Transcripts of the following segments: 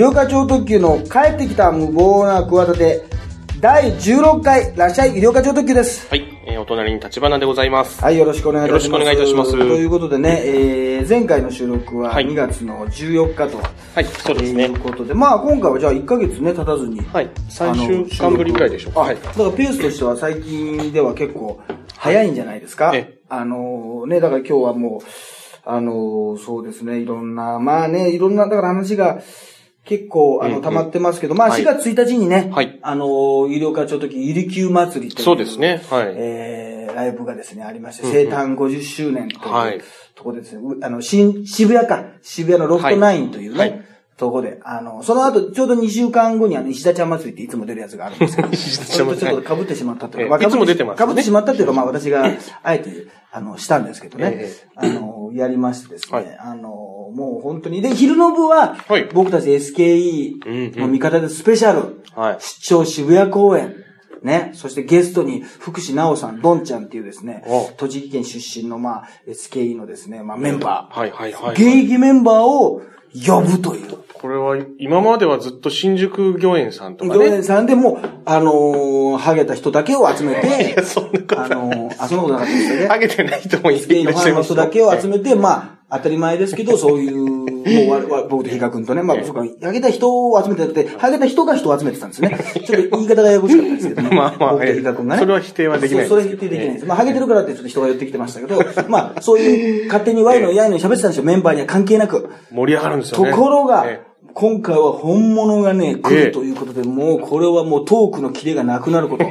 療課長特急の帰ってきた無謀な企て、第16回、らっしゃい、医療課長特急です。はい、えーお隣に立花でございます。はい、よろしくお願いいたします。よろしくお願いいたしますということでね、えー、前回の収録ははい2月の14日と、はい、そうですねという。ことで、まあ今回はじゃあ1ヶ月ね、経たずに。はい、3週間ぶりぐらいでしょうか。あ、はい。だからペースとしては最近では結構早いんじゃないですか？ええあのね、だから今日はもう、あのそうですね、いろんな、まあね、いろんな、だから話が結構、あの、溜まってますけど、まあ4はい。月1日にね、はい。あの医療課長時、ゆりきゅう祭りという。そうですね。はい。えー、ライブがですね、ありまして、生誕50周年という、はい。ところでですね、うあの、新、渋谷か、渋谷のロフトナインというね、とこで、あの、その後、ちょうど2週間後にあの、石田ちゃん祭りっていつも出るやつがあるんですけど、石田ちゃんょっと被ってしまったというええか、被っていつも出てますよね。被ってしまったというか、まあ私が、あえて、あの、したんですけどね、え。あの、やりましてですね、はい。あの、もう本当に、で、昼の部は、はい僕たち SKE の味方でスペシャル、はい。出張渋谷公演。ね。そしてゲストに福士直さん、ドンちゃんっていうですねお、栃木県出身の、まあ、SKE のですね、まあ、メンバはい、はい、はー。い。現役メンバーを呼ぶという。これは、今まではずっと新宿御苑さんとかね。行園さんでもう、あのー、ハゲた人だけを集めて、そんなことあのー、あ、そんなことなかったですよね。ハゲてない人もいスケイのファンの人だけを集めて、まあ、当たり前ですけど、そういう、もう僕と比嘉君とね、まあ、そうか、ハゲた人を集めてなくて、ハゲた人が人を集めてたんですね。ちょっと言い方がややこしかったですけどね。まあまあ僕と比嘉君がね。それは否定はできないそうそれは否定できないです。まあ、ハゲてるからってちょっと人が寄ってきてましたけど、まあ、そういう、勝手にワイのやいのに喋ってたんですよ、メンバーには関係なく。盛り上がるんですとよね。ころがえ、今回は本物がね、来ええるということで、もうこれはもうトークのキレがなくなること。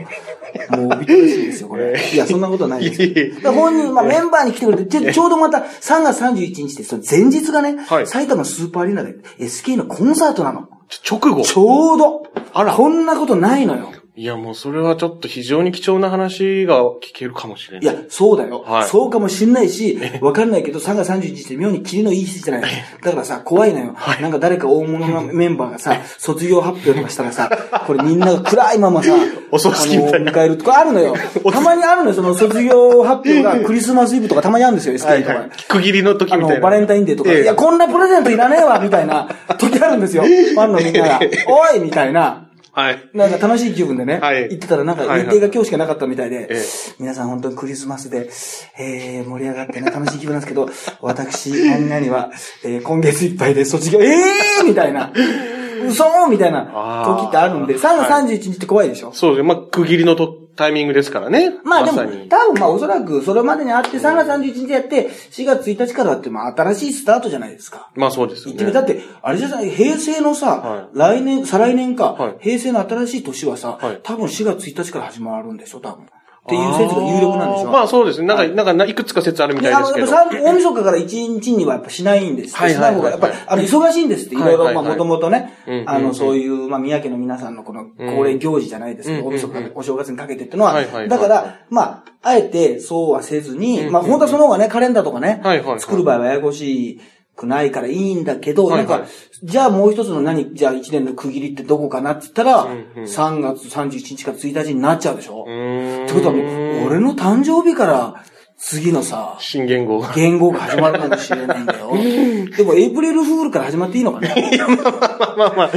もうびっくりしいですよ、これ。いや、そんなことはないです本人、まあメンバーに来てくれて、ちょうどまた3月31日で、その前日がね、はい埼玉スーパーアリーナで SK のコンサートなの。ち直後。ちょうど。あらこんなことないのよ。いや、もうそれはちょっと非常に貴重な話が聞けるかもしれないい。や、そうだよ。はいそうかもしんないし、わかんないけど、3月31日って妙にキリのいい日じゃない。だからさ、怖いのよ。なんか誰か大物のメンバーがさ、卒業発表とかしたらさ、これみんなが暗いままさ、お葬式みたいな迎えるとかあるのよ。たまにあるのよ、その卒業発表が クリスマスイブとかたまにあるんですよ、は SK いとか。はい。区切りの時みたいな。バレンタインデーとか、ええいや、こんなプレゼントいらねえわ、みたいな時あるんですよ。ファンのみんなが、おいみたいな。はい。なんか楽しい気分でね、はい。行ってたらなんかはい日程が今日しかなかったみたいで、ええ。皆さん本当にクリスマスで、えー、盛り上がってね、楽しい気分なんですけど、私、何々は、えー、今月いっぱいで卒業、えーみたいな、嘘みたいな時ってあるんで、3月31日って怖いでしょ、そうですね。まあ、区切りのとタイミングですからね。まあでも。多分まあおそらくそれまでにあって3月31日やって、4月1日からってまあ新しいスタートじゃないですか。まあそうですよね。だって、あれじゃない、平成のさ、は来年、再来年か、はい平成の新しい年はさ、はい多分4月1日から始まるんでしょ、多分。っていう説が有力なんでしょ？まあそうですね。なんか、なんかな、いくつか説あるみたいですけど。大晦日から1日にはやっぱしないんです。はいしない方が、はいはいやっぱり、あの、忙しいんですって。いろいろ、まあ、はいはいはいもともとねあの、そういう、まあ、宮家の皆さんのこの、恒例行事じゃないですけど、うん大晦日からお正月にかけてっていうのははいはいは、いだから、まあ、あえてそうはせずに、うんまあ、本当はその方がね、カレンダーとかねはいはいはい、作る場合はややこしくないからいいんだけど、はいはいなんか、じゃあもう一つの何、じゃあ一年の区切りってどこかなって言ったら、んうん3月31日から1日になっちゃうでしょ。ってことはもう、俺の誕生日から次のさ、新言語が。言語が始まるかもしれないんだよ。でも、エイプリルフールから始まっていいのかなまあまあ、ま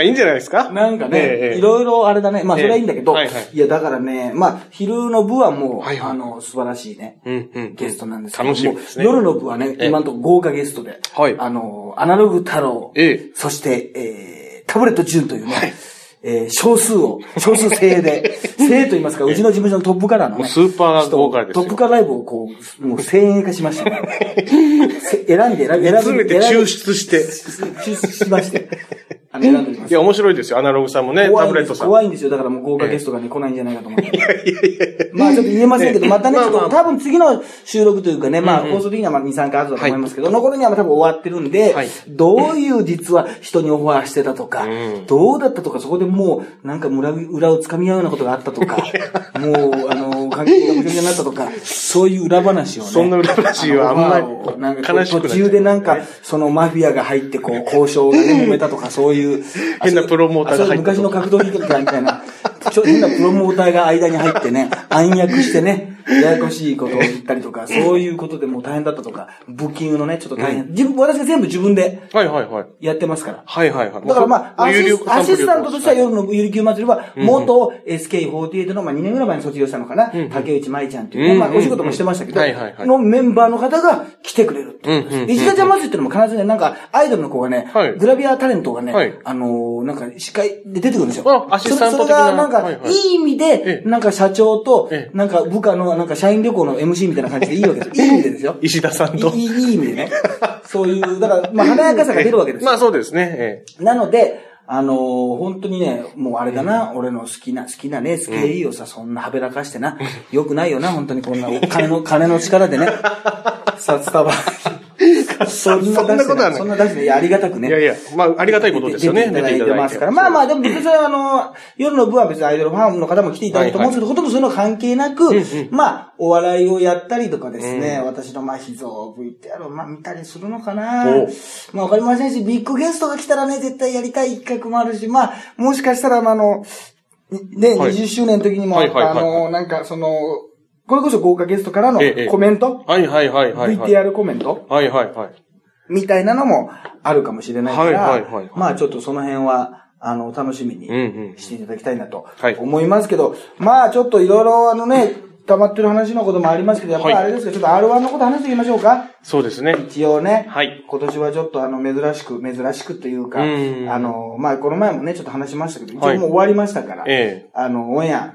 あいいんじゃないですか？なんかえええいろいろあれだね。まあ、それはいいんだけど、ええはいはい。いや、だからね、まあ、昼の部はもう、はいはい。あの、素晴らしいね、うんうん。ゲストなんですけど、楽しみですね。夜の部はね、ええ。今のところ豪華ゲストで、はい。あの、アナログ太郎、ええ。そして、えー、タブレット純というね、えー少数を、少数精鋭で、精鋭と言いますか、うちの事務所のトップカラーのね、スーパー豪華ですよトップカラーライブをこう、もう精鋭化しました。せ選んで、選び、選び、集めて抽出して。抽出しまして。あの、選ん。でますいや、面白いですよ。アナログさんもね、タブレットさん。怖いんですよ。だからもう豪華ゲストがね、来ないんじゃないかと思って。まあちょっと言えませんけど、またね、ちょっと多分次の収録というかね、まあ放送的にはまあ2、3回後だと思いますけど、残りには多分終わってるんではい、どういう実は人にオファーしてたとかうん、どうだったとか、そこでもうなんか裏裏を掴み合うようなことがあったとか、もう、あの、関係が無理になったとか、そういう裏話をね。そんな裏話はあんまりなんか途中でなんか、そのマフィアが入ってこう、交渉がね、揉めたとか、そういう。変なプロモーターが入って昔の格闘技界みたいなちょ変なプロモーターが間に入ってね、暗躍してね、ややこしいことを言ったりとか、そういうことでもう大変だったとか、ブッキングのね、ちょっと大変。自分、私が全部自分ではいはいはい。やってますから。はいはいはい。だからまあ、アシスアシスタントとしてはよ夜のゆりきゅう祭りは、元 SK48 の、まあ2年ぐらい前に卒業したのかな、ん竹内舞ちゃんっていうまあお仕事もしてましたけど、のメンバーの方が来てくれるっていう。石田ちゃん祭りっていうのも必ずね、なんか、アイドルの子がね、はい。グラビアタレントがね、はい。あのーなんか、司会で出てくるんですよ。あアシスタントか、はいはい意味でえ、えなんか社長とえ、なんか部下の、なんか社員旅行の MC みたいな感じでいいわけですよ。いい意味でですよ。石田さんと。いい、意味でね。そういう、だから、まあ、華やかさが出るわけですよまあそうですね。えなので、あのー本当にね、もうあれだな、俺の好きな、好きなね、SKE をさ、そんなはべらかしてな、よくないよな、本当にこんな、お金の、金の力でね、札束。そんなことはない。そんな出して、い。や、ありがたくね。いやいや、まあありがたいことですよね。出ていただいてますから。まあまあ、でも別にあの、夜の部は別にアイドルファンの方も来ていただくと思うんですけど、ほとんどそういうの関係なく、まあ、お笑いをやったりとかですね、私のまあ、秘蔵 VTR をまあ見たりするのかな。おまあわかりませんし、ビッグゲストが来たらね、絶対やりたい企画もあるし、まあ、もしかしたら、まああの、ね、はい。20周年の時にも、あの、なんかその、これこそ豪華ゲストからのええコメント、はいはいはいはいはい。VTR コメント？はいはいはい。みたいなのもあるかもしれないから、はいはいはい。まあちょっとその辺は、あの、楽しみにしていただきたいなとはい。思いますけど、まあちょっといろいろあのね、溜まってる話のこともありますけど、やっぱりはい。あれですけど、ちょっと R1 のこと話していきましょうか。そうですね。一応ね、はい。今年はちょっとあの、珍しく、珍しくというか、うん。あの、まあこの前もね、ちょっと話しましたけど、一はい。応もう終わりましたから、ええ。あの、オンエア、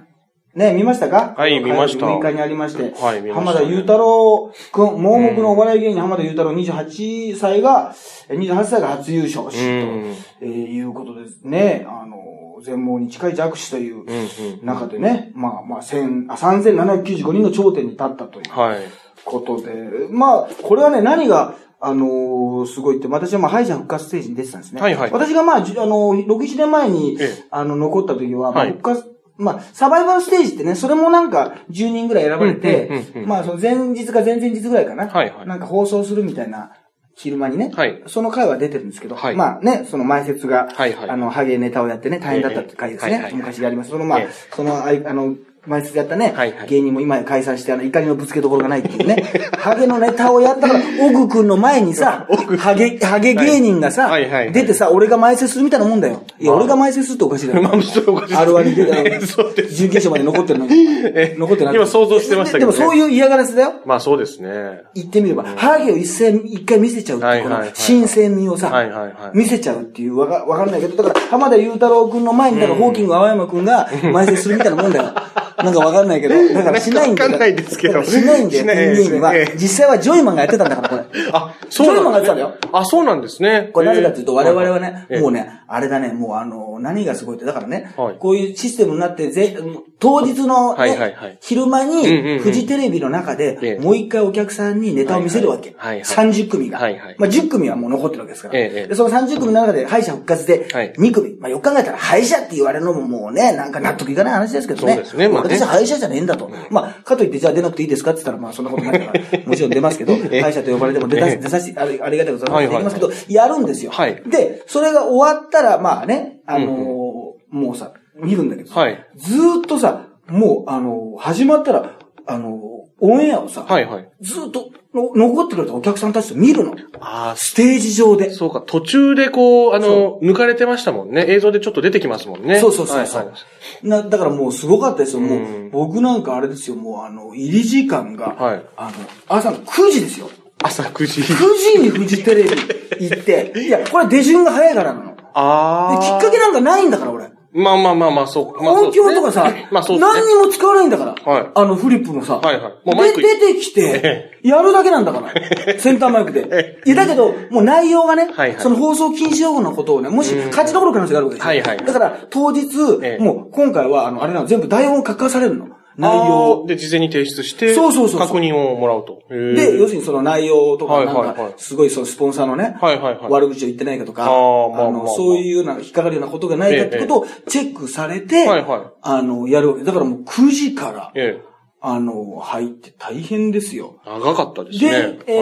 ね、見ましたか？はい見ました6日にありまして、はい見ました浜田雄太郎くん、盲目のお笑い芸人浜田雄太郎28歳が、え28歳が初優勝し、と、うんえーいうことですね。あの、全盲に近い弱視といううんうん。中でね、まあまあ、千あ3795人の頂点に立ったという。はい。ことで、まあ、これはね、何が、あのーすごいって、私はまあ、敗者復活ステージに出てたんですね。はいはい私がまあ、じあのー、6、7年前にええ、あの、残った時は、まあ、はい復活、まあ、サバイバルステージってね、それもなんか、10人ぐらい選ばれてう、んまあ、その前日か前々日ぐらいかな。はいはいなんか放送するみたいな、昼間にね。はいその回は出てるんですけど、はいまあね、その前説が、はいはいあの、ハゲネタをやってね、大変だったって回ですね。昔やります。そのまあ、ええその、あいあの、前説やったね、はいはい。芸人も今解散して、あの、怒りのぶつけどころがないっていうね、ハゲのネタをやったから、オグ君の前にさ、ハゲ、ハゲ芸人がさ、はいはいはい。出てさ、俺が前説するみたいなもんだよ。いや、まあ。俺が前説するっておかしいだろ。まああるわに出て、そうです準決勝まで残ってるのに。え残ってない。今想像してましたけどね。ででもそういう嫌がらせだよ。まあそうですね。言ってみれば、ハゲを一斉一回見せちゃうっていう、このはいはいはい。新鮮味をさ、はいはいはい。見せちゃうっていう、わか、わかんないけど、だから、浜田雄太郎くんの前に、だから、ホーキング青山くんが前説するみたいなもんだよ。なんかわかんないけど、だからしないんだよ。わかんないですけどしないんだよ、しないピン芸人はええ。実際はジョイマンがやってたんだから、これ。あ、ジョイマンがやってたんだよ。あ、そうなんですね。これなぜかというと、我々はね、ええもうね、あれだね、もうあの、何がすごいって、だからねはい、こういうシステムになって、ぜ当日のはいはいはねい、昼間に、フジテレビの中えでえ、もう一回お客さんにネタを見せるわけ。はいはい。はい30組が。はいはい。まあ10組はもう残ってるわけですから。その30組の中で敗者復活ではい、2組。まあよく考えたら敗者って言われるのももうね、なんか納得いかない話ですけどね。そうですね。まあね。私は敗者じゃねえんだと。まあ、かといってじゃあ出なくていいですかって言ったら、まあそんなことないから、もちろん出ますけど、え敗者と呼ばれても出させて、ありがたいことさせていただきますけどは、やるんですよ。はい。で、それが終わったら、まあね、あのーもうさ、見るんだけどさ、はいずーっとさ、もう、あのー始まったら、あのーオンエアをさ、はいはい。ずーっとの残ってくれたお客さんたちと見るの。あステージ上で。そうか、途中でこう、あの、抜かれてましたもんね。映像でちょっと出てきますもんね。そうそうそうそう、はいはいな。だからもうすごかったですよ。もう、うん僕なんかあれですよ、もうあの、入り時間が、はいあの、朝の9時ですよ。朝9時。9時にフジテレビ行って、いや、これ出順が早いからなの。で、ああ。きっかけなんかないんだから、俺。まあまあまあまあ、そう。まあ音響とかさ、まあそうね。何にも使わないんだから。はいあのフリップのさ。はいはいもうマイクで、出てきて、やるだけなんだから。センターマイクで。いや、だけど、もう内容がね、はいはいその放送禁止用語のことをね、もし勝ちどころ可能性があるわけですよ。はいはいだから、当日、ええもう今回は、あの、あれなの、全部台本を書かされるの。内あ容ー。で、事前に提出して、そうそうそう確認をもらうと。で、要するにその内容とか、なんか、すごいそのスポンサーのね、はいはいはい悪口を言ってないかとか、あそういうような、引っかかるようなことがないかってことをチェックされて、はいはいあの、やるわけ。だからもう9時から、ええ。あの、入って大変ですよ。長かったですで、ね。え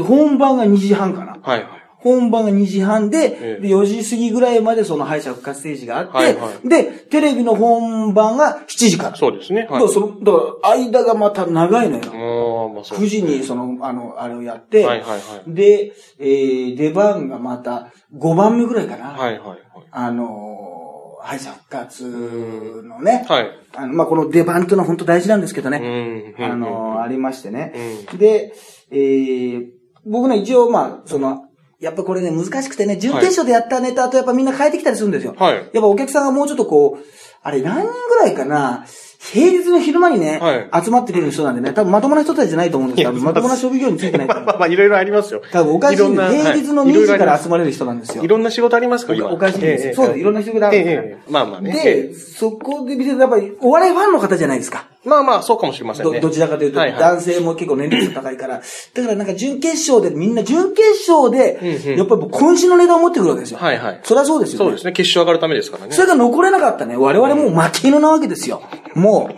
ー、本番が2時半かな。はいはい。本番が2時半で、ええで4時過ぎぐらいまでその敗者復活ステージがあって、はいはいで、テレビの本番が7時から。そうですね。はいだから。その、だから間がまた長いのよ。まあそう。9時にその、あの、あれをやって、はいはいはい。で、えー、出番がまた5番目ぐらいかな。はいはいはい。あのー、敗者復活のね、はい。あの、まあ、この出番っていうのは本当大事なんですけどうね、ん。あのー、ありましてうね。ん。で、えー、僕ね、一応まあ、その、やっぱこれね、難しくてね、準決勝でやったネタとやっぱみんな変えてきたりするんですよ。はい。やっぱお客さんがもうちょっとこう、あれ何人ぐらいかな、平日の昼間にね、は集まってくる人なんでね、多分まともな人たちじゃないと思うんですけど、いやまともな職業についてないと思うまあまあ、いろいろありますよ。多分おかしいい平日のはい2時からい集まれる人なんですよ。ろいろな仕事ありますか今。おかしいんですよええそうだいろんな仕事あるええええまあまあね。で、えそこで見てるとやっぱりお笑いファンの方じゃないですか。えまあまあ、そうかもしれませんね。どどちらかというと、はいはい男性も結構年齢層高いから。だからなんか準決勝で、みんな準決勝で、うんうんやっぱり渾身のネタを持ってくるわけですよ。はいはい。そりゃそうですよ、ね。そうですね。決勝上がるためですからね。それが残れなかったね。我々もう負け犬なわけですよ。も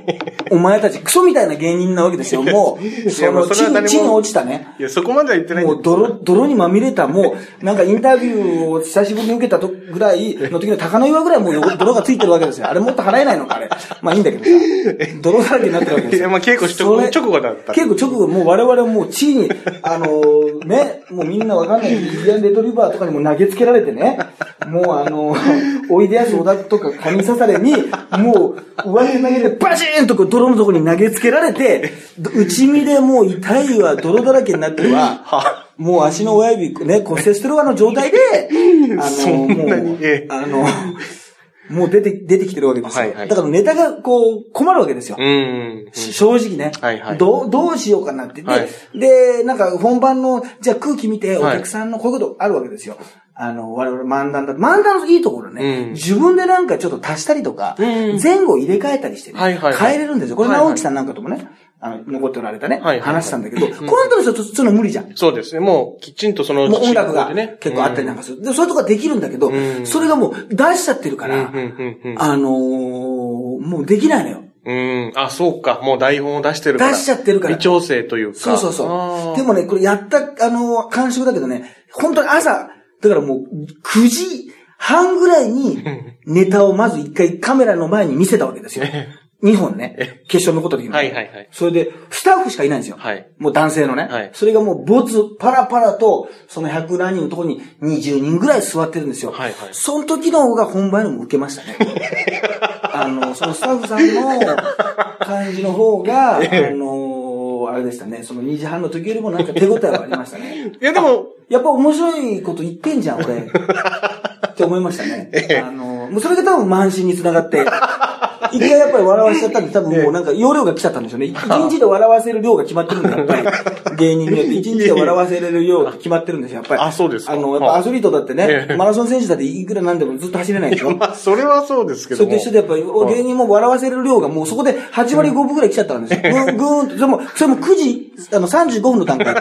う、お前たちクソみたいな芸人なわけですよ。もう、その地に、地に落ちたね。いや、そこまでは言ってないもう泥、泥にまみれた、もう、なんかインタビューを久しぶりに受けたとぐらいの時の高の岩ぐらいもう汚泥がついてるわけですよ。あれもっと払えないのか、あれ。まあいいんだけどさ。泥だらけになってるわけですよ。いやまあ稽古直後だった稽古直後、もう我々もう地に、あのーね、もうみんなわかんないビリアンレトリバーとかにも投げつけられてね、もうあのーおいでやす小田とか神刺されに、もう上手投げでバチーンとこう泥のとこに投げつけられて、内身でもう痛いわ、泥だらけになってはもう足の親指ね、骨折してるわの状態で、あその、もうええ、あの、もう出て、出てきてるわけですよ。はいはい。だからネタがこう困るわけですよ。正直ね、はいはい。どう、どうしようかなって。で、はい。で、なんか本番の、じゃあ空気見ておはい。客さんのこういうことあるわけですよ。あの、我々漫談だ。漫談のいいところね、うん自分でなんかちょっと足したりとか、うん前後入れ替えたりしてね、はいはいはい変えれるんですよ。これ直樹さんなんかともね、あの、残っておられたね、はいはいはい話したんだけど、コントの人とその無理じゃん。そうですね。もう、きちんとその、もう音楽が結構あったりなんかする。で、そういうとこはできるんだけど、んそれがもう出しちゃってるから、うんうんうんうんあのーもうできないのよ。うん。あ、そうか。もう台本を出してるから。出しちゃってるから微調整というか。そうそうそう。でもね、これやった、あの、感触だけどね、本当に朝、だからもう、9時半ぐらいに、ネタをまず一回カメラの前に見せたわけですよ。2本ね。決勝残った時に。はいはいはい。それで、スタッフしかいないんですよ。はい。もう男性のね。はいそれがもう、ボツ、パラパラと、その100何人のところに20人ぐらい座ってるんですよ。はいはいその時の方が本番よりも受けましたね。あの、そのスタッフさんの感じの方が、あの、あれでしたね。その2時半の時よりもなんか手応えはありましたね。いやでも、やっぱ面白いこと言ってんじゃん、俺。って思いましたね。あの、もうそれが多分慢心につながって、一回やっぱり笑わせちゃったんで、多分もうなんか容量が来ちゃったんでしょうね。一日で笑わせる量が決まってるんだよ、やっぱり。芸人によって一日で笑わせれる量が決まってるんですよ、やっぱり。あそうですかあの、やっぱアスリートだってねえ、えマラソン選手だっていくらなんでもずっと走れないでしょ。まあ、それはそうですけそども。れと一緒でやっぱり、芸人も笑わせる量がもうそこで8割5分ぐらい来ちゃったんですよ。ぐーん、ぐーんと、それも、それも9時、あの、35分の段階。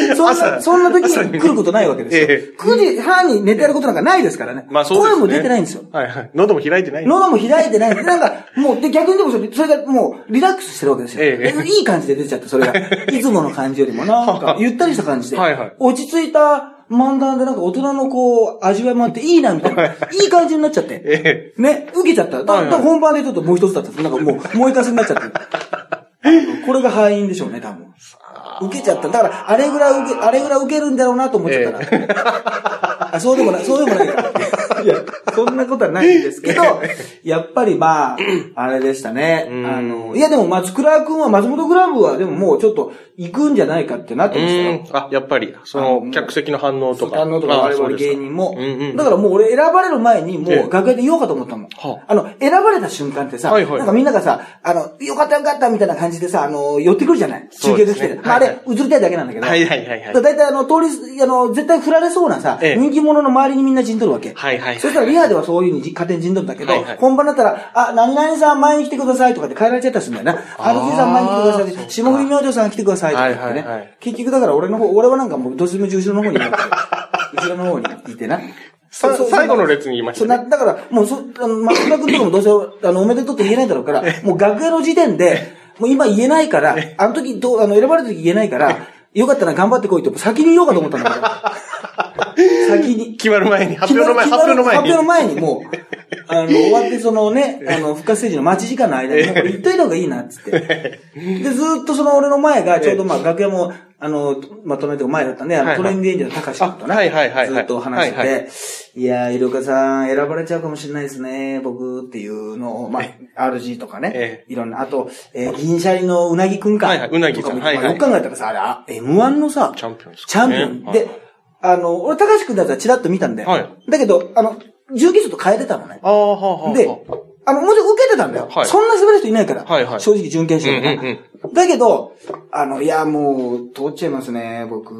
そんな、そんな時に来ることないわけですよ。ええ9時半に寝てやることなんかないですからね。まあそうですね。声も出てないんですよ。はいはい。喉も開いてない。喉も開いてない。なんか、もう、で、逆にでもそれ、それがもう、リラックスしてるわけですよ。ええいい感じで出ちゃって、それが。いつもの感じよりも、なんか、ゆったりした感じで。はいはい落ち着いた漫談で、なんか大人のこう、味わいもあっていいな、みたいな。いい感じになっちゃって。えね、受けちゃった。だ、だ本番でちょっともう一つだった。なんかもう、燃えかすになっちゃって。これが敗因でしょうね、多分。受けちゃった。だから、あれぐらい受け、あれぐらい受けるんだろうなと思っちゃったら。あ、そうでもない、そうでもない。いや、そんなことはないんですけど、やっぱりまあ、あれでしたね。んあの、いやでも松倉くんは、松本グラブはでももうちょっと行くんじゃないかってなってましたよ。うん。あ、やっぱり、そあのの、客席の反応とか。反応とかあ我々芸人も。だからもう俺選ばれる前にもええう楽屋で言おうかと思ったもん。はあの、選ばれた瞬間ってさ、なんかみんながさ、あの、よかったよかったみたいな感じでさ、あの、寄ってくるじゃない？中継が来て。まあれ、映りたいだけなんだけど。はいはいはいはいだから大体あの、通り、あの、絶対振られそうなさ、ええ人気者の周りにみんな陣取るわけ。はいはいはいそしたらリハではそういうふうにじ勝手に陣取るんだけど、はいはい本番だったら、あ、何々さん前に来てくださいとかって変えられちゃったりするんだよな。あー RG さん前に来てください。そうか霜降り明星さん来てくださいとか言ってね。はいはいはい結局だから俺の方、俺はなんかもうどうしても後ろの方にい後ろの方にいてな。最後の列にいましたね。なだから、もうそ、あの、松田君とかもどうせ、あの、おめでとうって言えないだろうから、もう楽屋の時点で、もう今言えないから、あの時、どう、あの、選ばれた時言えないから、よかったら頑張ってこいって先に言おうかと思ったんだけど。先に。決まる前に、発表の前、発表の前に。発表の前にもう、あの、終わってそのね、あの、復活ステージの待ち時間の間に、これ言っといた方がいいな、っつって。で、ずっとその俺の前が、ちょうどまあ、楽屋も、あの、まとめて前だったんで、あの、トレンディエンジェルの高橋君とね、はいはいはい。ずっと話してて、いやー、イルカさん選ばれちゃうかもしれないですね、僕っていうのを、まあ、RG とかね、いろんな、あと、え銀シャリのうなぎくんか。はいはい、うなぎさん。はいはい。よく考えたらさ、あれ、M1 のさ、チャンピオンですチャンピオン。で、あの、俺、高橋くんだったらチラッと見たんだよ。はい。だけど、あの、重機と変えてたのね。ああ、はあ、はあ。で、あの、もちろん受けてたんだよ。はい。そんな素晴らしい人いないから。はいはい。正直準決勝でね。だけど、あの、いや、もう、通っちゃいますね、僕。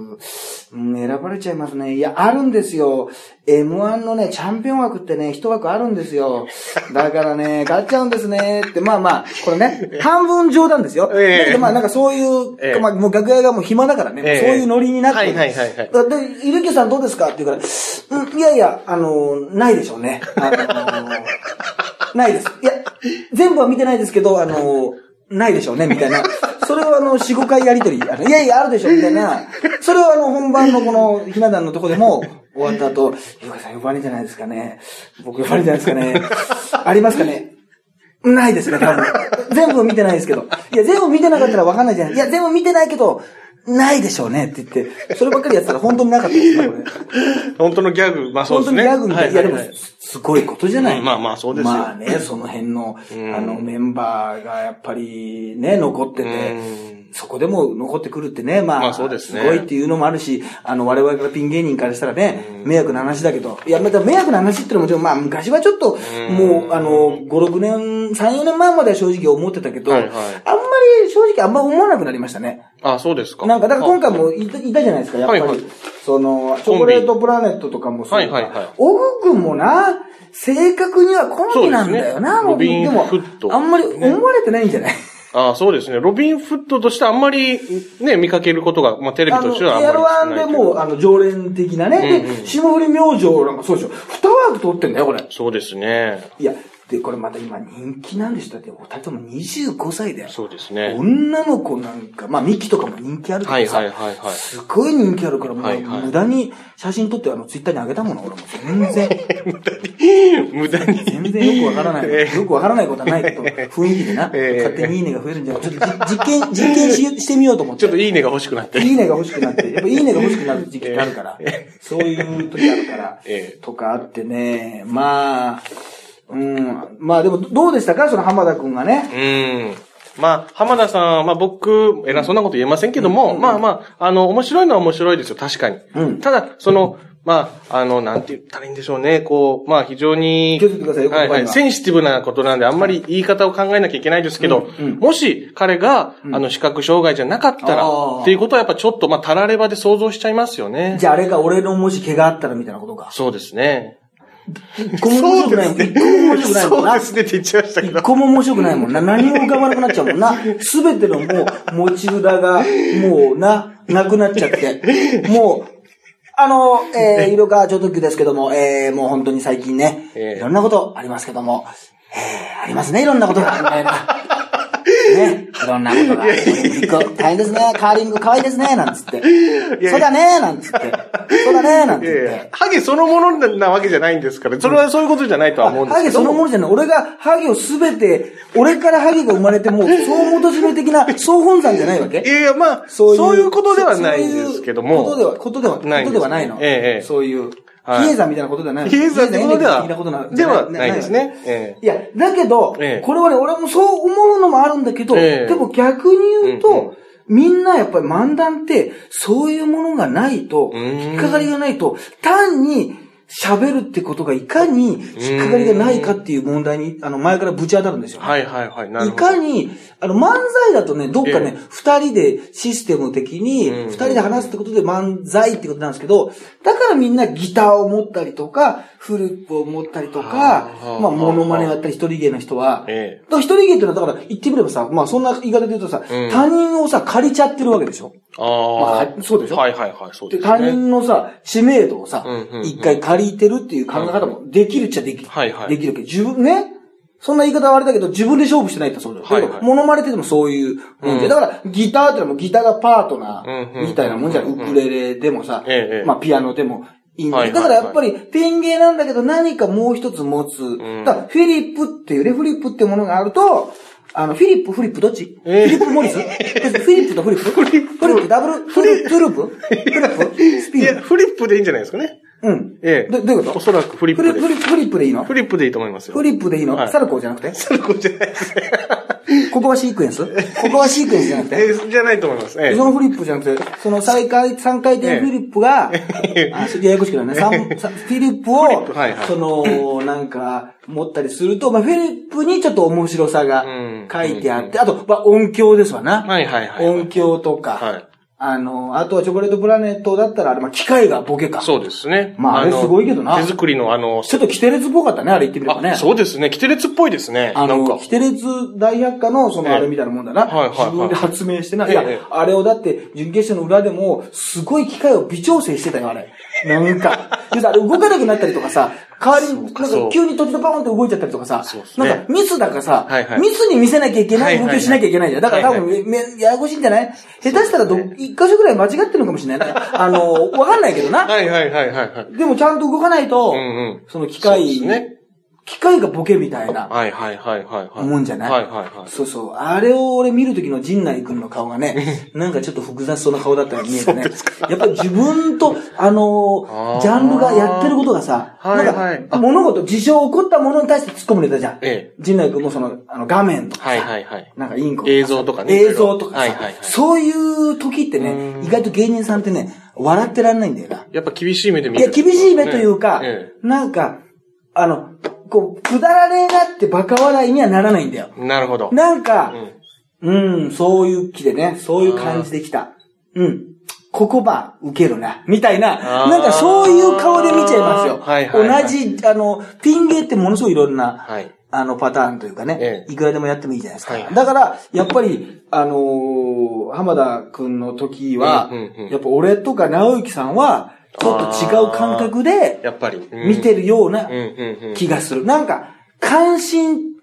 うん、選ばれちゃいますね。いや、あるんですよ。M1 のね、チャンピオン枠ってね、一枠あるんですよ。だからね、買っちゃうんですね。って、まあまあ、これね、半分冗談ですよ。ええだけどまあなんかそういう、えまあもう楽屋がもう暇だからね、えそういうノリになって。はいはいはい、はい。で、イルキさんどうですか？って言うから、うん、いやいや、あの、ないでしょうね。あのないです。いや、全部は見てないですけど、あの、ないでしょうね、みたいな。それをあの、4、5回やりとり、あの、いやいや、あるでしょ、みたいな。それをあの、本番のこの、ひな壇のとこでも、終わった後、ゆかさん呼ばれんじゃないですかね。僕呼ばれじゃないですかね。ありますかねないですね、多分。全部見てないですけど。いや、全部見てなかったらわかんないじゃない。いや、全部見てないけど、ないでしょうねって言って、そればっかりやってたら本当になかったですね、これ。本当のギャグ、まあそうですね。本当にギャグみたい。いや、でも、すごいことじゃない、まあまあそうですよ。まあね、その辺の、あの、メンバーがやっぱりね、残ってて、そこでも残ってくるってね、まあ、まあそうですね。すごいっていうのもあるし、あの、我々からピン芸人からしたらね、迷惑な話だけど、いや、また迷惑な話っていうのももちろん、まあ昔はちょっと、もう、あの、5、6年、3、4年前までは正直思ってたけど、はいはい、あんまり正直あんま思わなくなりましたね。あ、そうですか。なんか、だから今回もいたいたじゃないですか、やっぱり。はいはい、その、チョコレートプラネットとかもそうはいはいはい。オグ君もな、正確にはコンビなんだよな、ね、でも、あんまり思われてないんじゃない、ああ、そうですね。ロビンフットとしてあんまりね、見かけることが、まあテレビとしてはあんまりない。エアロワンでもう、あの、常連的なね。うんうん、で、霜降り明星なんかそうでしょ。二枠取ってんだよ、これ。そうですね。いや、で、これまた今人気なんでしょだって、お二人とも25歳だよ。そうですね。女の子なんか、まあミキとかも人気あるけどさ、はいはいはいはい、すごい人気あるから、もう無駄に写真撮ってあのツイッターに上げたもの、俺も全然。無駄に無駄に全然よくわからない。よくわからないことはないけど、雰囲気でな、勝手にいいねが増えるんじゃないちょっと実験、実験ししてみようと思って。ちょっといいねが欲しくなって。いいねが欲しくなって。やっぱいいねが欲しくなる時期ってあるから、そういう時あるから、とかあってね、まあ、うん。まあでも、どうでしたか？その浜田くんがね。うん。まあ、浜田さん、まあ僕、偉そうなこと言えませんけども、うん、まあまあ、あの、面白いのは面白いですよ、確かに。うん。ただ、その、まあ、あの、なんて言ったらいいんでしょうね。こう、まあ非常に、気をつけてくださいよ、はいはい。センシティブなことなんで、あんまり言い方を考えなきゃいけないですけど、うんうん、もし彼が、あの、視覚障害じゃなかったら、っていうことはやっぱちょっと、まあ、たらればで想像しちゃいますよね。じゃああれが俺のもし怪我あったらみたいなことか。そうですね。一個も面白くないもん。一個も面白くないもんな。そうですねって言っちゃいましたけど。一個も面白くないもんな。何も浮かばなくなっちゃうもんな。すべてのもう、持ち札が、もうな、なくなっちゃって。もう、あの、えー、色川超特急ですけども、えー、もう本当に最近ね、いろんなことありますけども、えー、ありますね、いろんなことが。みたいな。ね。いろんなことが。大変ですね。カーリング可愛いですね。なんつって。そうだね。なんつって。そうだね。なんつって。ハゲそのものなわけじゃないんですから。それはそういうことじゃないとは思うんですけど。ハゲそのものじゃない。俺がハゲをすべて、俺からハゲが生まれても、総元締め的な総本山じゃないわけ？いやいや、まあ、そういうことではないんですけども。ことでは、ことでは、ことではないの。ええ。そういう。比叡山みたいなことではない。比叡山ってことでは、ではない。ですね。い。や、だけど、これはね、俺もそう思うのもあるんだけど、でも逆に言うと、みんなやっぱり漫談って、そういうものがないと、引っかかりがないと、単に喋るってことがいかに引っかかりがないかっていう問題に、あの、前からぶち当たるんですよ、はいはいはい。なるほど。いかに、あの、漫才だとね、どっかね、二、人でシステム的に、二人で話すってことで漫才ってことなんですけど、だからみんなギターを持ったりとか、フループを持ったりとか、まあ、モノマネをやったり一人芸の人は、ええ、だから一人芸っていうのは、だから言ってみればさ、まあそんな言い方で言うとさ、うん、他人をさ、借りちゃってるわけでしょ。ああ、まあ、そうでしょ。はいはいはい、そうです、ね、他人のさ、知名度をさ、一、回借りてるっていう考え方もできるっちゃできる。はいはい。できるけど、自分ね、そんな言い方はあれだけど、自分で勝負してないってそうだよ。はい、はい。物まれててもそういうもんで、だから、ギターってのもギターがパートナーみたいなもんじゃん。ウクレレでもさ、まあピアノでも、いいんだよ。はいはいだからやっぱり、ピン芸なんだけど何かもう一つ持つ。んだからフィリップっていう、レフリップっていうものがあると、あの、フィリップ、フリップどっち、えーフィリップ・モリス？フィリップとフリップ？フリップ。フリップ、ダブル、フリップ、トゥループ？フリップ？スピいや、ン。フリップでいいんじゃないですかね。うん。ええ。どどういうこと？おそらくフリップで。フリフリップでいいの？フリップでいいと思いますよ。フリップでいいの、はいサルコーじゃなくて？サルコじゃないですね。ここはシークエンス？ここはシークエンスじゃなくて？えーじゃないと思います。ええそのフリップじゃなくて、その再回、三回転フリップが、ええあ、ややこしくないね。フィリップを、はいはいその、なんか、持ったりすると、まあ、フィリップにちょっと面白さがうん書いてあって、あと、まあ、音響ですわな。はいはいはい。音響とか、はい。あの、あとはチョコレートプラネットだったら、あれ、まあ、機械がボケか。そうですね。まああれのすごいけどな手作りのあの、ちょっとキテレツっぽかったね、あれ言ってみればね。あ、そうですね。キテレツっぽいですね。あの。キテレツ大百科のそのええあれみたいなもんだな。はいはいはい自分で発明してな。いやええ、あれをだって、準決勝の裏でも、すごい機械を微調整してたよ、あれ。なんか。でさ、動かなくなったりとかさ、代わりに、なんか急に途中でバーンって動いちゃったりとかさなんかミスだからさミスに見せなきゃいけない動きをしなきゃいけないじゃん。だから多はい分、ややこしいんじゃない？下手したらど、一箇所ぐらい間違ってるのかもしれないね。あの、わかんないけどな。はいはいはいはいはい。でもちゃんと動かないとその機そう械ですね、機械がボケみたいな。はいはいはいはいはい。もんじゃない？はいはいはい。そうそう。あれを俺見るときの陣内くんの顔がね、なんかちょっと複雑そうな顔だったように見えてね。やっぱり自分と、あのジャンルがやってることがさ、なんか物事、事象起こったものに対して突っ込むネタじゃん。ええ。陣内くんもその、あの画面とかさ、はいはいはい。なんかインコ映像とかね映像とかさ、はいはいはいそういう時ってねう、ん意外と芸人さんってね、笑ってらんないんだよな。やっぱ厳しい目で見いや、る。厳しい目というか、えなんか、あの、こう、くだらねえなってバカ笑いにはならないんだよ。え。なるほど。なんかう、ん。うん、そういう気でね、そういう感じで来た。うん。ここば、受けるな。みたいな、なんかそういう顔で見ちゃいますよ。はいはいはい同じ、あの、ピン芸ってものすごいいろんな、はい。あの、パターンというかね、ええいくらでもやってもいいじゃないですか。はいだから、やっぱり、あのー浜田くんの時は、うんうんうんやっぱ俺とか直之さんは、ちょっと違う感覚でやっぱり。うん見てるような。気がする。なんか、関心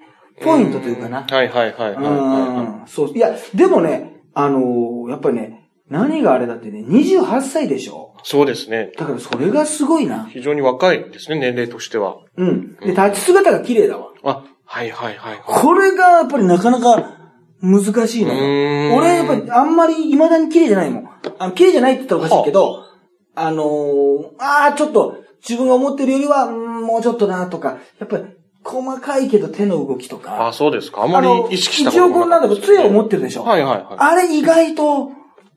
ポイントというかな。はいはいはいそう。いや、でもね、あのーやっぱりね、何があれだってね、28歳でしょい。そうですね。だからそれがすごいな。非常に若いですね、年齢としては。うん。で、立ち姿が綺麗だわ。あ、はいはいはいはい。これがやっぱりなかなか難しいのよ。ん俺やっぱりあんまり未だに綺麗じゃないもん。あの綺麗じゃないって言ったらおかしいけど、あのー、ああ、ちょっと自分が思ってるよりは、うんもうちょっとなとか、やっぱり細かいけど手の動きとか。あ、そうですか。あんまり意識したこ一応こんなんだ杖を持ってるでしょ。はいはいはい。あれ意外と、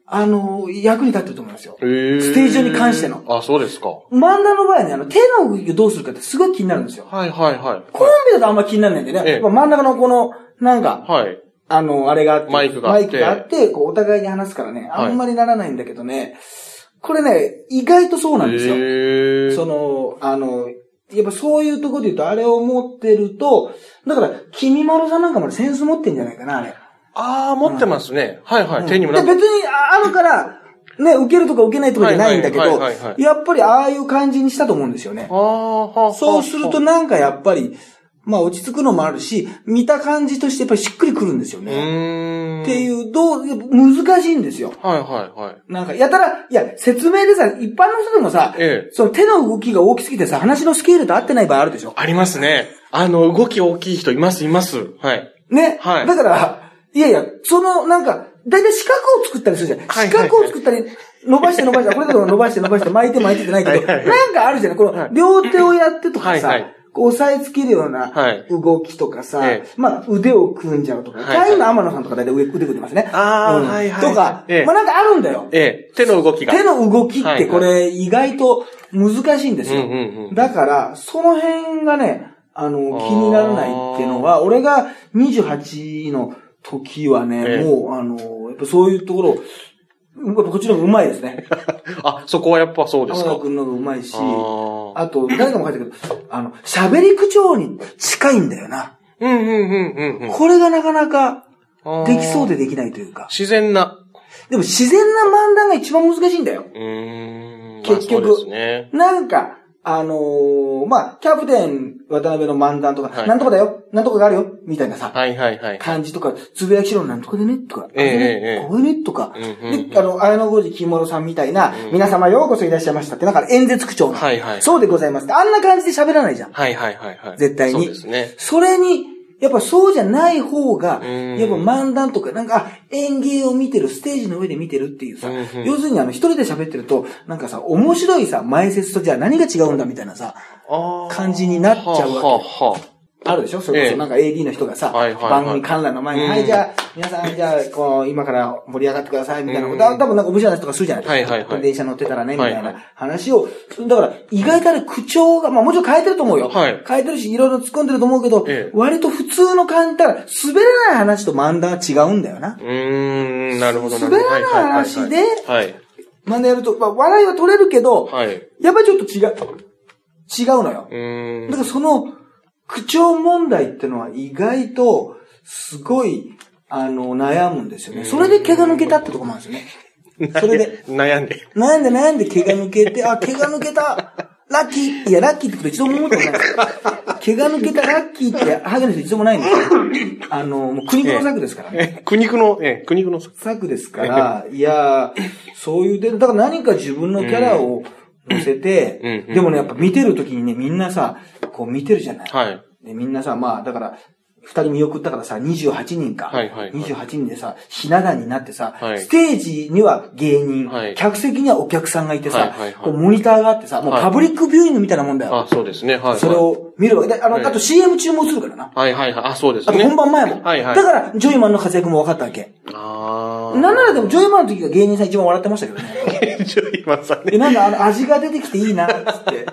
あの、役に立ってると思いますよ。ステージ上に関してのあ、そうですか。漫画の場合はね、あの、手の動きをどうするかってすごい気になるんですよ。はいはいはい。コンビだとあんま気にならないんでね。え真ん中のこの、なんか、はい。あの、あれがあって、マイクがあってマイクがあって、こう、お互いに話すからね、はいあんまりならないんだけどね、これね、意外とそうなんですよ。その、あの、やっぱそういうところで言うと、あれを持ってると、だから、君丸さんなんかまでセンス持ってんじゃないかな、あれ。ああ、持ってますね。はいはい。うん手にもな別にああるから、ね、受けるとか受けないとかじゃないんだけどはいはいはいはいは、いやっぱりああいう感じにしたと思うんですよねあ。あ、はあそうすると、なんかやっぱり、まあ落ち着くのもあるし、見た感じとしてやっぱりしっくりくるんですようね。っていう、どう、難しいんですよ。はいはいはい。なんか、やたら、いや、説明でさ、一般の人でもさ、ええその手の動きが大きすぎてさ、話のスケールと合ってない場合あるでしょ。ありますね。あの、動き大きい人いますいます。はい。ね。はいだから、いやいや、その、なんか、だいたい四角を作ったりするじゃん。はい四角を作ったり、伸ばして伸ばして、これだと伸ばして伸ばして、巻いて巻いてってないけど、はいはいはいなんかあるじゃないこの、両手をやってとかさ、はいはい押さえつけるようなはい。動きとかさ、ええ。まあ腕を組んじゃうとか、はいはい。タイの天野さんとかだいたい腕組んでますね。あーうんはいはい。とか、ええ。まあなんかあるんだよ。ええ、手の動きが。手の動きってこはいれ意外と難しいんですよ。うんうんうんだから、その辺がね、あの、気にならないっていうのは、俺が28の時はね、ええ。もう、あの、やっぱそういうところ、やっぱこっちの方が上手いですね。あ、そこはやっぱそうですか。浜田君の方が上手いし、ああと、誰かも書いてたけど、あの、喋り口調に近いんだよな。ーうんうんうんうんうんこれがなかなか。できそうでできないというか。自然な。でも自然な漫談が一番難しいんだよ。うーん。結局まあそうですね。なんか、あのー、まあ、キャプテン渡辺の漫談とか、はいなんとかだよ、なんとかがあるよ、みたいなさ、はいはいはい。感じとか、つぶやきしろなんとかでね、とか、ええあれねええこね、とか、うんうんうんで、あの、綾野剛二木室さんみたいな、うん皆様ようこそいらっしゃいましたって、なんか演説口調の、はいはいそうでございます。あんな感じで喋らないじゃん。はいはいはいはい。絶対にそうですね。それに、やっぱそうじゃない方が、うん。やっぱ漫談とか、なんか、あ演芸を見てる、ステージの上で見てるっていうさ、要するにあの、一人で喋ってると、なんかさ、面白いさ、前説とじゃあ何が違うんだみたいなさ、感じになっちゃうわけはあはあはああるでしょ？それこええそなんか AD の人がさ、番組観覧の前に、うんはい、じゃあ、皆さん、じゃあ、こう、今から盛り上がってください、みたいなこと、うん多分なんか面白い話とかするじゃないですか。はいはいはい電車乗ってたらね、みたいな話を、だから、意外とあれ口調が、まあもちろん変えてると思うよ。はい変えてるし、いろいろ突っ込んでると思うけど、ええ割と普通の感じだから、滑らない話と漫談は違うんだよな。うーん、なるほどなるほど。滑らない話ではい。漫談やると、まあ笑いは取れるけど、はい。はい。やっぱりちょっと違う、違うのよ。うーんだからその、口調問題ってのは意外と、すごい、あの、悩むんですよね。それで毛が抜けたってとこもあるんですよね。それで、悩んで。悩んで悩んで毛が抜けて、あ、毛が抜けたラッキーいや、ラッキーってこと一度も思ったことないですよ。毛が抜けたラッキーって、ハゲの人一度もないんですよ。あの、もう苦肉の策ですからね。え、苦肉の、え、苦肉の、策ですから、いや、そういう、で、だから何か自分のキャラを乗せて、うんうんでもね、やっぱ見てるときにね、みんなさ、こう見てるじゃない。はい。で、みんなさ、まあ、だから、二人見送ったからさ、28人か。はいはいはい28人でさ、ひな壇になってさ、はいステージには芸人、はい客席にはお客さんがいてさ、はいはいはいこうモニターがあってさ、もうはいパブリックビューイングみたいなもんだよ。あ、そうですね。はい。それを見るわけで、あの、はいあと CM 注文するからな。はいはいはい。あ、そうですあとね。本番前も。はいはい。だから、ジョイマンの活躍も分かったわけ。あー。なんならでも、ジョイマンの時が芸人さん一番笑ってましたけどね。ジョイマンさんで、ね。なんかあの、味が出てきていいな、つって。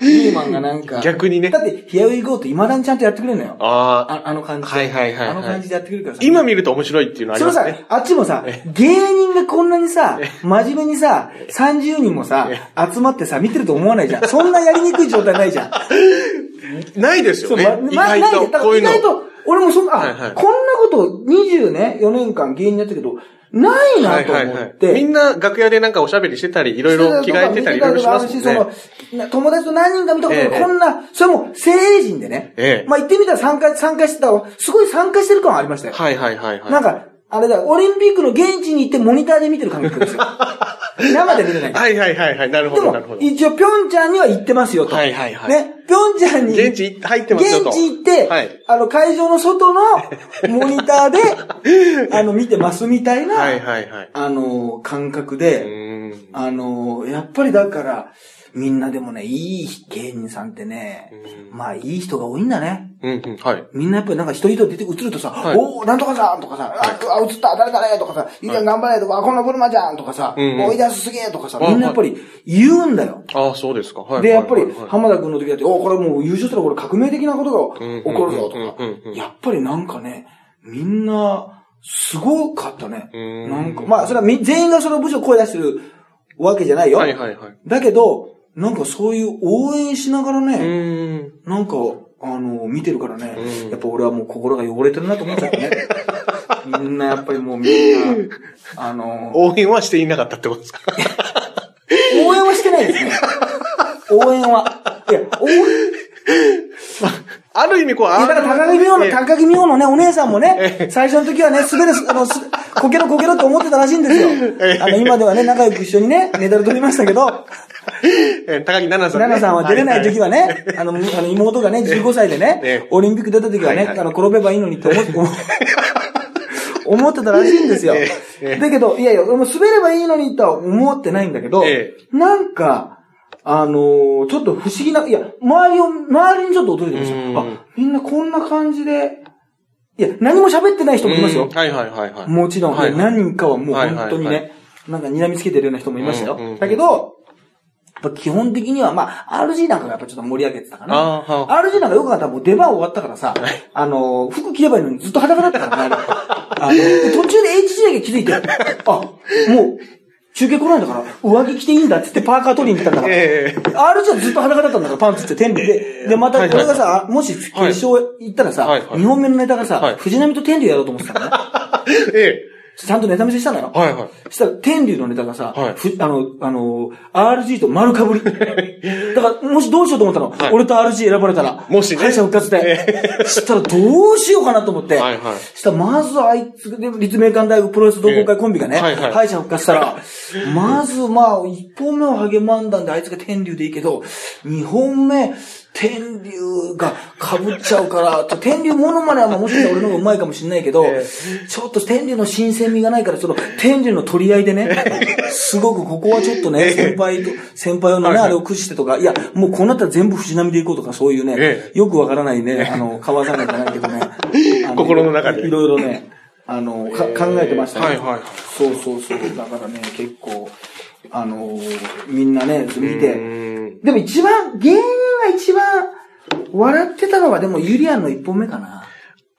ジョイマンがなんか。逆にねだって、Here We Go って未だにちゃんとやってくれるのよ。あー。ああの感じで。はいはいはいはいあの感じでやってくれるからさ。今見ると面白いっていうのありますね。、あっちもさ、芸人がこんなにさ、真面目にさ、30人もさ、集まってさ、見てると思わないじゃん。そんなやりにくい状態ないじゃん。ないですよね。ま意まない外と、でだかこういうの。ら意外と、俺もそんな、あ、はいはいこんなこと20ね、4年間芸人やったけど、ないなと思って。みんな楽屋でなんかおしゃべりしてたり、いろいろ着替えてたり、いろいろしますもんね。そのな友達と何人か見たことこんな、それも成人でね。ええまあ言ってみたら参加、参加してたわすごい参加してる感はありましたよ。はいはいはいはい。なんか、あれだ、オリンピックの現地に行ってモニターで見てる感覚ですよ。生で見れない。はいはいはいはい。なるほでどなるほ、ど。も一応、ぴょんちゃんには行ってますよと。はいはいはいね、ぴょんちゃんに。現地入ってますよと。現地行って、はい。あの、会場の外の モニターで、あの、見てますみたいな、はいはいはい。あの、感覚うで。あの、やっぱりだから、みんなでもね、いい芸人さんってね、まあ、いい人が多いんだね。うんうん。はい。みんなやっぱりなんか一人一人出て映るとさ、はいおおなんとかさんとかさ、あ、あ映った誰誰とかさ、いや、頑張れとか、あこんなブルマじゃんとかさ、うんうんおいでやすすげえとかさ、はいみんなやっぱり言うんだよ。ああ、そうですか。はい。で、やっぱり浜田君の時だって、おこれもう優勝したらこれ革命的なことが起こるぞとかやっぱりなんかね、みんな、すごかったね。うんなんか、まあ、それはみ全員がその部署声出してるわけじゃないよ。はいはいはい。だけど、なんかそういう応援しながらうね。なんか、あの、見てるからね、うんやっぱ俺はもう心が汚れてるなと思っちゃってね。みんなやっぱりもうみんな、あの、応援はしていなかったってことですか？応援はしてないですね。応援は。いや、応援、ある意味こう、いや、だから高木美穂の、高木美穂のね、お姉さんもね、最初の時はね、滑る、あの、すこけろこけろって思ってたらしいんですよ。あの、今ではね、仲良く一緒にね、メダル取りましたけど、えー高木奈々さん、ね。奈々さんは出れない時はね、あの、あの妹がね、15歳でえねえ、オリンピック出た時はね、あの、転べばいいのにって思って、思 思ってたらしいんですよ。だけど、いやいや、俺も滑ればいいのにとは思ってないんだけどえ、なんか、あのーちょっと不思議な、いや、周りを、周りにちょっと驚いてました。うんあ、みんなこんな感じで、いや、何も喋ってない人もいますようん。はいはいはいはい。もちろん、何人かはもう本当にね、なんか睨みつけてるような人もいましたよ。だけど、やっぱ基本的には、まあ、RG なんかがやっぱちょっと盛り上げてたかな。あーは RG なんかよく考えたらもう出番終わったからさ、あの、服着ればいいのにずっと裸だったからね。あの、で途中で HG だけ気づいて、あ、もう、中継来ないんだから、上着着ていいんだって言ってパーカー取りに行ったんだから。ええ RG はずっと裸だったんだから、パンツって天理で。で、また、これがさ、もし決勝行ったらさはいは、い2本目のネタがさはい、藤波と天理やろうと思ってたからね。えちゃんとネタ見せしたのよ。はいはい。そしたら、天竜のネタがさ、はいふあの、あの、RG と丸かぶり。だから、もしどうしようと思ったの。はい俺と RG 選ばれたら。もしね敗者復活で。そしたら、どうしようかなと思って。はいはいそしたら、まずあいつ、で立命館大学プロレス同好会コンビがね、ええはいはい敗者復活したら、まず、まあ、一本目は励まんだんで、あいつが天竜でいいけど、二本目、天竜が被っちゃうから、と天竜モノマネはまあもしかしたら俺の方が上手いかもしんないけど、えちょっと天竜の新鮮味がないから、その天竜の取り合いでね、すごくここはちょっとね、先輩と、先輩のね、あれを駆使してとか、いや、もうこうなったら全部藤波でいこうとか、そういうねえ、よくわからないね、あの、川さんじゃないけどね、心の中で。いろいろね、あの、か考えてましたね。はいはいはい。そうそうそう。だからね、結構、あのみんなね、見うて、ーんでも一番、芸人が一番笑ってたのはでもユリアンの一本目かな。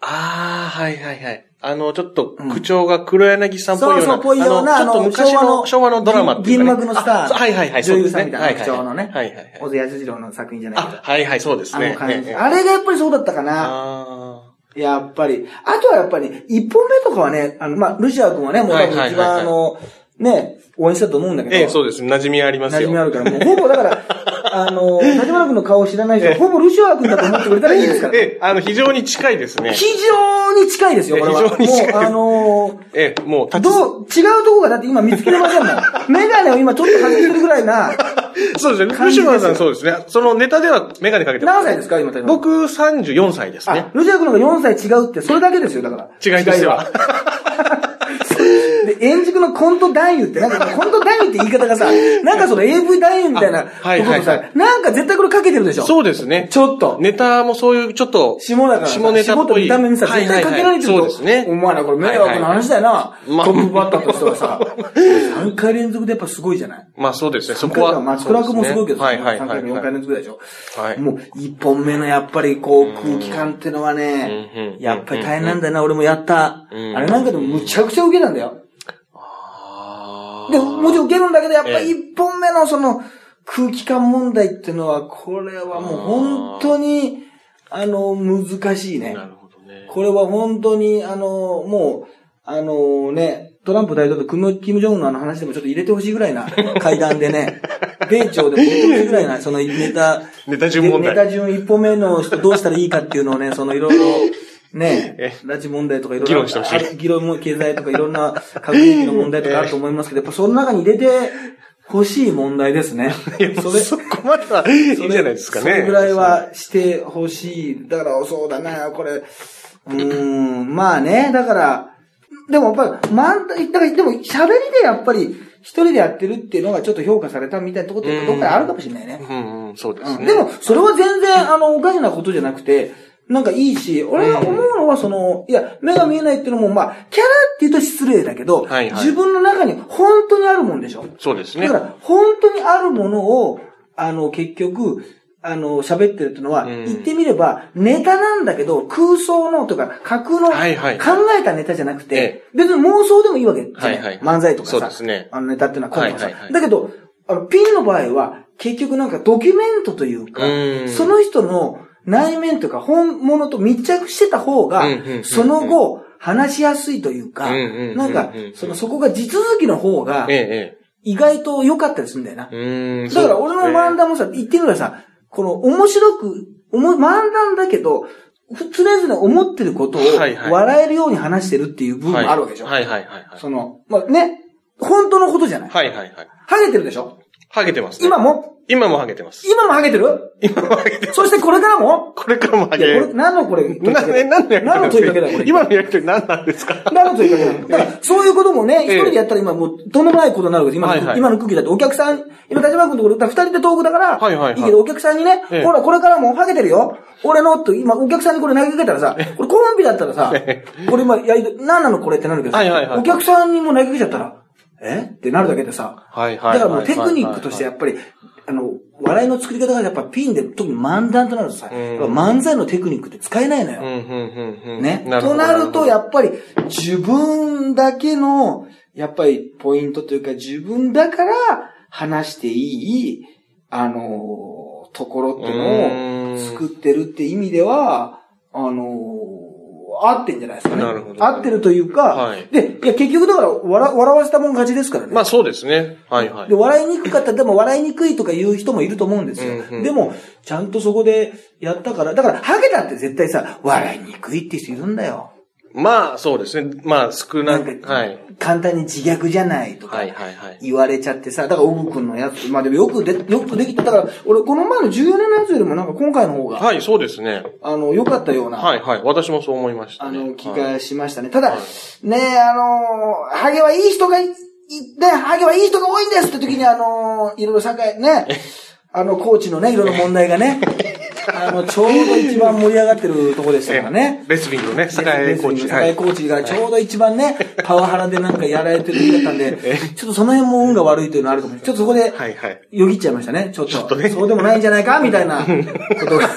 ああ、はいはいはい。あの、ちょっと、口調が黒柳さんっぽいような。そうそう、ぽいような、あの、ちょっと昔の昭和のドラマっていうね。幕のスター。あはいはいはい、女優さんそうですねみたいな口調のね。はいはいはい。小津安二郎の作品じゃないけどあ、。はいはい、そうですね。あの感じ。ええあれがやっぱりそうだったかな。あやっぱり。あとはやっぱり、一本目とかはね、あの、まあ、ルシア君はね、もう多分一はいはいはいはい番あの、ね、応援したと思うんだけど。ええ、そうです。馴染みありますよ。馴染みあるから、もうほぼだから、あの、立花君の顔を知らない人は、ほぼルシア君だと思ってくれたらいいですから。ええ、あの、非常に近いですね。非常に近いですよ、これは。非常に近いもう、あのええ、もう、どう、違うとこがだって今見つけれませんもん。メガネを今ちょっと外してるぐらいな、そうですね。感じですよ吉村さんそうですね。そのネタではメガネかけてます。何歳ですか今、僕34歳ですねあ。、ルシア君の方が4歳違うって、それだけですよ、だから。違いですよ。円熟のコント男優って、なんかコント男優って言い方がさ、なんかその AV 男優みたいなところさ、なんか絶対これかけてるでしょ。そうですね。ちょっと。ネタもそういう、ちょっと、下だからさ。下ネタっぽい。見た目にさ、絶対かけられてると。そうですね。お前らこれ迷惑な話だよな。トップバッターとしてはさ。3回連続でやっぱすごいじゃないまあそうですね。そこは。松倉君もすごいけど、はいはい3はい。回4回連続でしょ。はいもう、1本目のやっぱりこう、空気感ってのはねやっぱり大変なんだよな、俺もやった。うんあれなんかでもむちゃくちゃ受けたんだよ。で、もちろん受けるんだけど、やっぱええ。り一本目のその空気感問題っていうのは、これはもう本当に、あの、難しいね。なるほどね。これは本当に、あの、もう、あのね、トランプ大統領とキム・ジョンのあの話でもちょっと入れてほしいぐらいな 会談でね、米朝でも入れてほしいぐらいな、そのネタ、ネタ順問題。ネタ順一本目の人どうしたらいいかっていうのをね、そのいろいろ、ねえ、拉致問題とかいろいろ議論してほしい議論も経済とかいろんな核兵器の問題とかあると思いますけど、やっぱその中に入れてほしい問題ですね。いや、もうそこまではいいんじゃないですかね。それぐらいはしてほしい。だから、そうだな、これ。うーん、まあね、だから、でもやっぱり、まん、だから、でも喋りでやっぱり、一人でやってるっていうのがちょっと評価されたみたいなところってどっかであるかもしれないね。うんうん、そうですね。うんでも、それは全然、あの、おかしなことじゃなくて、なんかいいし、俺が思うのはその、いや、目が見えないっていうのも、まあ、キャラって言うと失礼だけど、はいはい。自分の中に本当にあるもんでしょ？そうですね。だから、本当にあるものを、あの、結局、あの、喋ってるっていうのは、うん。言ってみれば、ネタなんだけど、空想のとか、架空の、はいはい考えたネタじゃなくて、え別に妄想でもいいわけはいはい。漫才とかさ、そうですね。あのネタっていうのは今度はさ、はいはいはい。だけど、あの、ピンの場合は、結局なんかドキュメントというか、うん。その人の内面というか、本物と密着してた方がその後、話しやすいというか、なんか、その、そこが地続きの方が、ええ、意外と良かったりするんだよな。だから俺の漫ン談もさ、言ってみればさ、この面白く、おも漫談だけど、ふ常々思ってることを笑えるように話してるっていう部分もあるわけでしょ。はいはいはいはい。その、まあね、本当のことじゃない。はいはいはい。ハゲてるでしょハゲてますね。今も？今もハゲてます。今もハゲてる？今もハゲてます。そしてこれからも？これからもハゲ。これ、何のこれ、何のやり何の問いかけだよ、これ。今のやりとり何なんですか？何の問いかけだから、そういうこともね、一え。え人でやったら今もう、とんでもないことになるわけです。今の、はいはい。今の空気だってお客さん、今、立場君のところ二人でトークだから、はいはいはい。いけど、お客さんにね、ええ。ほら、これからもうハゲてるよ。俺の、と、今、お客さんにこれ投げかけたらさ、これコンビだったらさえ、これ今、やり、何なのこれってなるけどさはいはいはい。お客さんにも投げかけちゃったら、え？ってなるだけでさ、はいはいはいだからもうテクニックとしてやっぱり、あの、笑いの作り方がやっぱピンで、特に漫談となるとさ、漫才のテクニックって使えないのよ。ね？となると、やっっぱり、自分だけの、やっぱり、ポイントというか、自分だから、話していい、あの、ところっていうのを、作ってるって意味では、あの、合ってんじゃないですかね。なるほど合ってるというか、はいで、いや、結局だから、笑笑わせたもん勝ちですからね。まあそうですね。はいはいで、。笑いにくかったら、でも笑いにくいとか言う人もいると思うんですよ。うんうんでも、ちゃんとそこでやったから、だから、ハゲだって絶対さ、笑いにくいって人いるんだよ。まあそうですね。まあ少なく、かはい。簡単に自虐じゃないとか。はいはいはい。言われちゃってさ、だから、オブ君のやつ、まあでもよくで、よくできた。だから、俺、この前の14年のやつよりもなんか今回の方が、はい、そうですね。あの、良かったような、はいはい。私もそう思いましたね。あの、気はいがしましたね。ただ、はいねあの、ハゲはいい人がい、いね、ハゲはいい人が多いんですって時に、あの、いろいろ社会、ね、あの、コーチのね、いろいろ問題がね、あの、ちょうど一番盛り上がってるとこでしたからね。レスリングのね、栄コーチ。栄コーチがちょうど一番ね、パワハラでなんかやられてる時だったんで、ちょっとその辺も運が悪いというのはあるかもしれない。ちょっとそこで。よぎっちゃいましたね、ちょっと。そうでもないんじゃないかみたいなことが。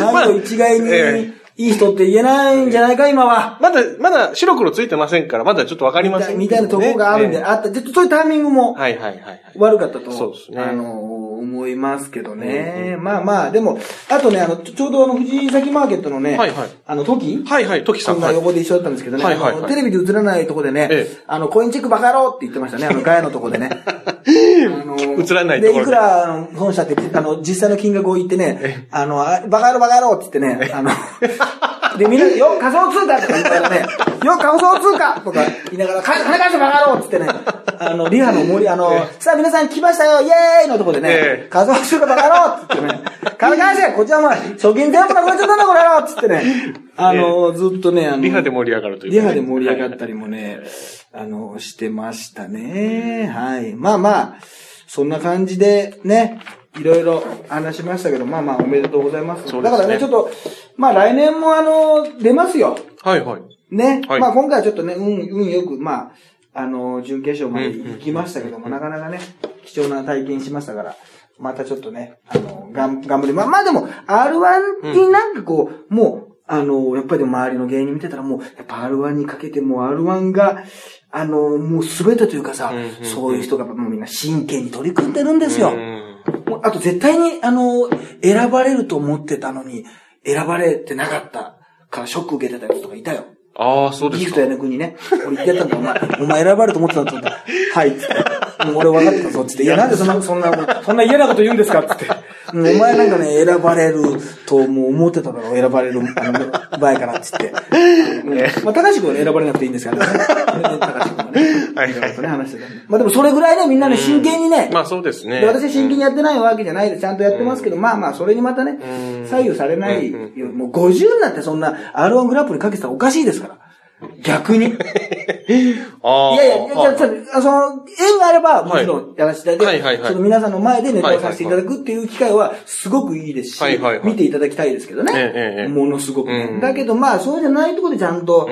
ハゲを一概にえいい人って言えないんじゃないか、今は。まだ、まだ白黒ついてませんから、まだちょっとわかりませんみたいなところがあるんで、ええあった。でそういうタイミングもはいはいはいはい。悪かったと、そうですねあの、思いますけどね。まあまあ、でも、あとね、あの、ちょうどあの、藤崎マーケットのね、はいはいあの、時はいはい、トキさん。そんなはい横で一緒だったんですけどね、はいはいテレビで映らないとこでね、ええあの、コインチェックバカ野郎って言ってましたね、あの、ガヤのとこでね。あの映らないところでで、いくら、あの、損したって、あの、実際の金額を言ってね、あの、あバカ野郎バカ野郎って言ってね、あの、で、みんな、よ、仮想通貨とか言ったらね、よ、仮想通貨とか言いながら、金金返せバカ野郎って言ってね、あの、リハの森、あの、さあ皆さん来ましたよ、イエーイのとこでねええ、仮想通貨バカ野郎って言ってね、金返せこっちはお前、賞金全部なくなっちゃったんだこれ野郎って言ってね、あの、ずっとね、あの、リハで盛り上がるというかねリハで盛り上がったりもね、あの、してましたね。はい。まあまあ、そんな感じでね、いろいろ話しましたけど、まあまあおめでとうございます。すねだからね、ちょっと、まあ来年もあの、出ますよ。はいはい。ね。はいまあ今回はちょっとね、運、運よく、まあ、あの、準決勝まで行きましたけども、なかなかね、貴重な体験しましたから、またちょっとね、あの、がん、頑張り、まあまあでも、R1 になんかこう、もう、あの、やっぱりでも周りの芸人見てたらもう、やっぱ R1 にかけてもう R1 が、あの、もう全てというかさうんうんうん、そういう人がもうみんな真剣に取り組んでるんですよ。うんもうあと絶対に、あの、選ばれると思ってたのに、選ばれてなかったからショック受けてたやつとかいたよ。ああ、そうですかギフト。やねくにね。俺言ってやったんだ、お前。お前選ばれると思ってたんだって。はい、つって。もう俺分かってたぞ、つって。いや、なんでそんな、そんな、そんな嫌なこと言うんですか、つって。お前なんかね、選ばれるともう思ってただろ、選ばれる、あの、前から、つって。うんまあ、高橋君はね選ばれなくていいんですからね。高橋君はね。はいいろいろとね、話してたんで。まあでもそれぐらいね、みんなね、真剣にね、まあそうですね。で私は真剣にやってないわけじゃないです。ちゃんとやってますけど、まあまあ、それにまたね、左右されないよ。もう50になってそんな R1 グランプリかけてたらおかしいですから。逆に。いああ。やいや、じゃあちょっとその、縁があれば、もちろんやらせていただいて、はいはいはいその皆さんの前でネタをさせていただくっていう機会はすごくいいですしはい見ていただきたいですけどねええええ。ものすごく。だけどまあ、そうじゃないところでちゃんと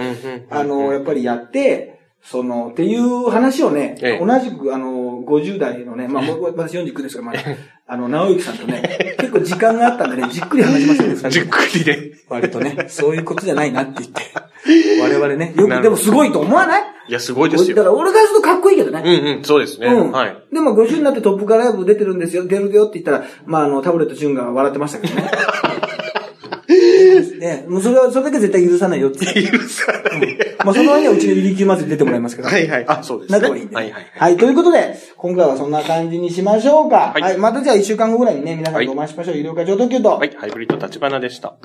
あの、やっぱりやって、その、っていう話をね、ええ同じく、あの、50代のね、まあ、僕、私49ですから、まあ、あの、直之さんとね、結構時間があったんでね、じっくり話しましたね、じっくりで。割とね、そういうことじゃないなって言って。我々ね、よく、でもすごいと思わない？いや、すごいですよ。だから俺からするとかっこいいけどね。うんうん、そうですね。うん。はい。でも50になってトップカーライブ出てるんですよ、出るよって言ったら、まああの、タブレットチューンが笑ってましたけどね。ね、もうそれは、それだけ絶対許さないよって。許さない。まあその割にはうちの入り級祭り出てもらいますけど。はいはい。あ、そうですね。なとはい。はいはい。はい、ということで、今回はそんな感じにしましょうか。はいはい、またじゃあ一週間後ぐらいにね、皆さんとお会いしましょう。医療課長特急と。はい、ハイブリッド立花でした。